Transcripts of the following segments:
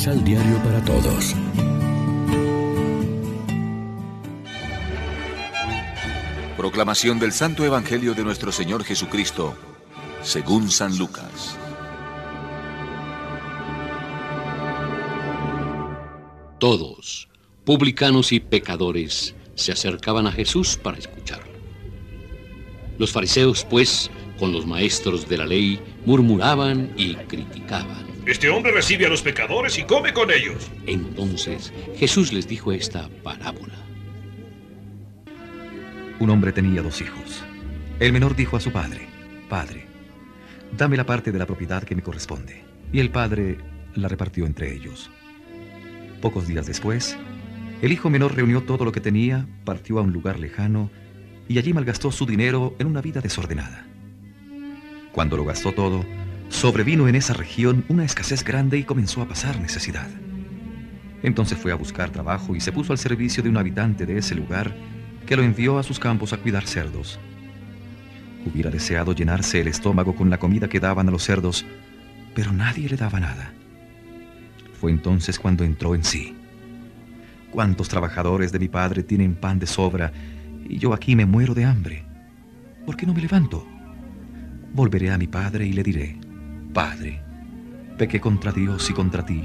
Misal Diario para Todos. Proclamación del Santo Evangelio de nuestro Señor Jesucristo, según San Lucas. Todos, publicanos y pecadores, se acercaban a Jesús para escucharlo. Los fariseos, pues, con los maestros de la ley, murmuraban y criticaban. Este hombre recibe a los pecadores y come con ellos. Entonces Jesús les dijo esta parábola. Un hombre tenía dos hijos. El menor dijo a su padre, Padre, dame la parte de la propiedad que me corresponde. Y el padre la repartió entre ellos. Pocos días después, el hijo menor reunió todo lo que tenía, partió a un lugar lejano y allí malgastó su dinero en una vida desordenada. Cuando lo gastó todo, sobrevino en esa región una escasez grande y comenzó a pasar necesidad. Entonces fue a buscar trabajo y se puso al servicio de un habitante de ese lugar que lo envió a sus campos a cuidar cerdos. Hubiera deseado llenarse el estómago con la comida que daban a los cerdos, pero nadie le daba nada. Fue entonces cuando entró en sí. ¿Cuántos trabajadores de mi padre tienen pan de sobra y yo aquí me muero de hambre? ¿Por qué no me levanto? Volveré a mi padre y le diré, Padre, pequé contra Dios y contra ti.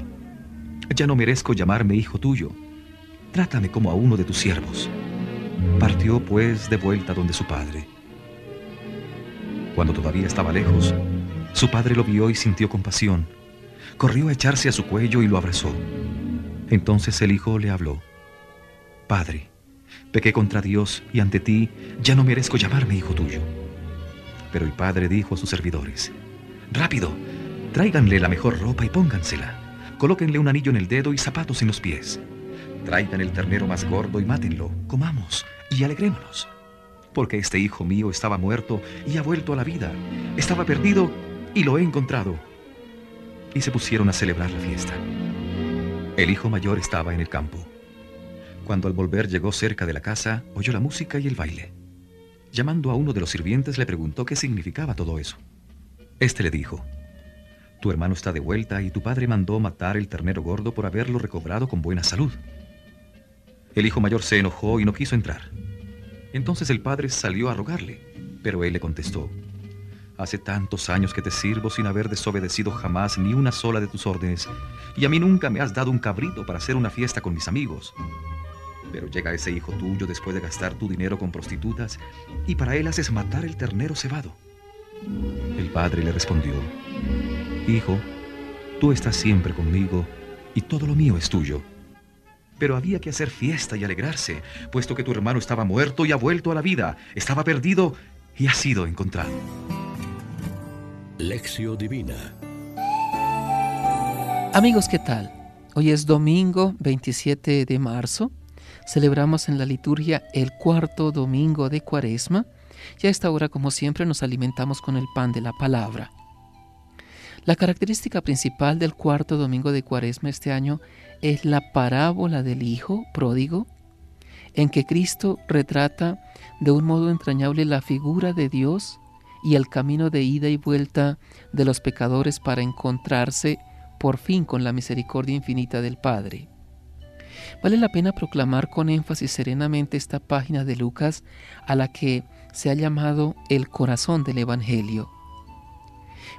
Ya no merezco llamarme hijo tuyo. Trátame como a uno de tus siervos. Partió pues de vuelta donde su padre. Cuando todavía estaba lejos, su padre lo vio y sintió compasión. Corrió a echarse a su cuello y lo abrazó. Entonces el hijo le habló. Padre, pequé contra Dios y ante ti ya no merezco llamarme hijo tuyo. Pero el padre dijo a sus servidores, Rápido, tráiganle la mejor ropa y póngansela. Colóquenle un anillo en el dedo y zapatos en los pies. Traigan el ternero más gordo y mátenlo. Comamos y alegrémonos. Porque este hijo mío estaba muerto y ha vuelto a la vida. Estaba perdido y lo he encontrado. Y se pusieron a celebrar la fiesta. El hijo mayor estaba en el campo. Cuando al volver llegó cerca de la casa, oyó la música y el baile. Llamando a uno de los sirvientes le preguntó qué significaba todo eso. Este le dijo, Tu hermano está de vuelta y tu padre mandó matar el ternero gordo por haberlo recobrado con buena salud. El hijo mayor se enojó y no quiso entrar. Entonces el padre salió a rogarle, pero él le contestó, Hace tantos años que te sirvo sin haber desobedecido jamás ni una sola de tus órdenes, y a mí nunca me has dado un cabrito para hacer una fiesta con mis amigos. Pero llega ese hijo tuyo después de gastar tu dinero con prostitutas, y para él haces matar el ternero cebado. El padre le respondió, Hijo, tú estás siempre conmigo, y todo lo mío es tuyo. Pero había que hacer fiesta y alegrarse, puesto que tu hermano estaba muerto y ha vuelto a la vida, estaba perdido y ha sido encontrado. Lección Divina Amigos, ¿qué tal? Hoy es domingo 27 de marzo. Celebramos en la liturgia el cuarto domingo de Cuaresma y a esta hora, como siempre, nos alimentamos con el pan de la palabra. La característica principal del cuarto domingo de Cuaresma este año es la parábola del Hijo pródigo, en que Cristo retrata de un modo entrañable la figura de Dios y el camino de ida y vuelta de los pecadores para encontrarse por fin con la misericordia infinita del Padre. Vale la pena proclamar con énfasis serenamente esta página de Lucas a la que se ha llamado el corazón del Evangelio.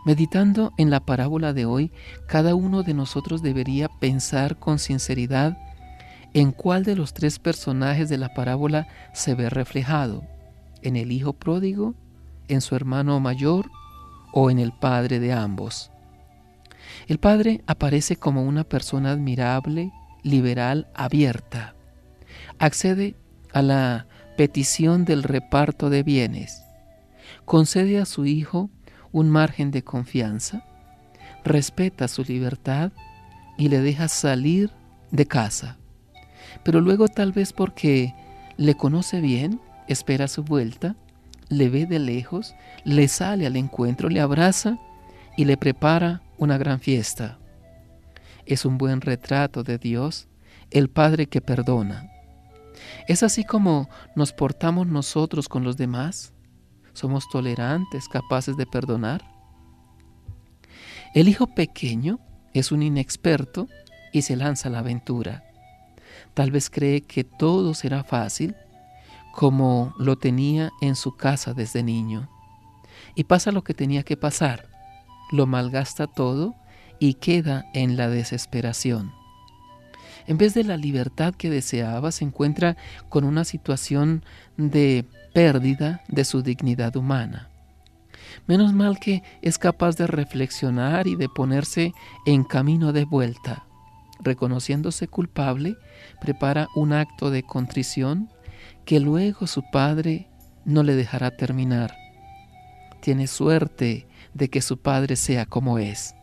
Meditando en la parábola de hoy, cada uno de nosotros debería pensar con sinceridad en cuál de los tres personajes de la parábola se ve reflejado, en el hijo pródigo, en su hermano mayor o en el padre de ambos. El padre aparece como una persona admirable, liberal, abierta. Accede a la petición del reparto de bienes. Concede a su hijo un margen de confianza, respeta su libertad y le deja salir de casa. Pero luego tal vez porque le conoce bien, espera su vuelta le ve de lejos, le sale al encuentro, le abraza y le prepara una gran fiesta. Es un buen retrato de Dios, el Padre que perdona. Es así como nos portamos nosotros con los demás. Somos tolerantes, capaces de perdonar. El hijo pequeño es un inexperto y se lanza a la aventura. Tal vez cree que todo será fácil como lo tenía en su casa desde niño. Y pasa lo que tenía que pasar. Lo malgasta todo y queda en la desesperación. En vez de la libertad que deseaba, se encuentra con una situación de pérdida de su dignidad humana. Menos mal que es capaz de reflexionar y de ponerse en camino de vuelta. Reconociéndose culpable, prepara un acto de contrición que luego su padre no le dejará terminar. Tiene suerte de que su padre sea como es.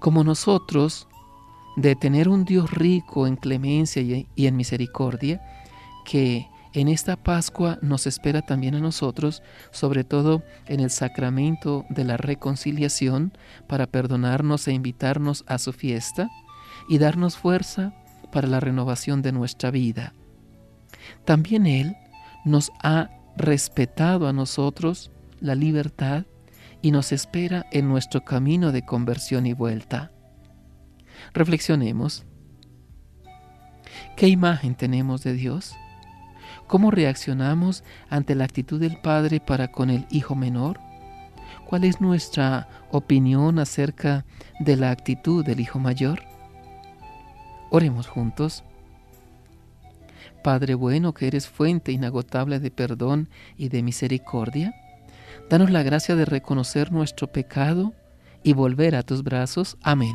Como nosotros, de tener un Dios rico en clemencia y en misericordia, que en esta Pascua nos espera también a nosotros, sobre todo en el sacramento de la reconciliación, para perdonarnos e invitarnos a su fiesta y darnos fuerza para la renovación de nuestra vida. También Él nos ha respetado a nosotros la libertad y nos espera en nuestro camino de conversión y vuelta. Reflexionemos. ¿Qué imagen tenemos de Dios? ¿Cómo reaccionamos ante la actitud del Padre para con el Hijo menor? ¿Cuál es nuestra opinión acerca de la actitud del Hijo mayor? Oremos juntos. Padre bueno, que eres fuente inagotable de perdón y de misericordia, danos la gracia de reconocer nuestro pecado y volver a tus brazos. Amén.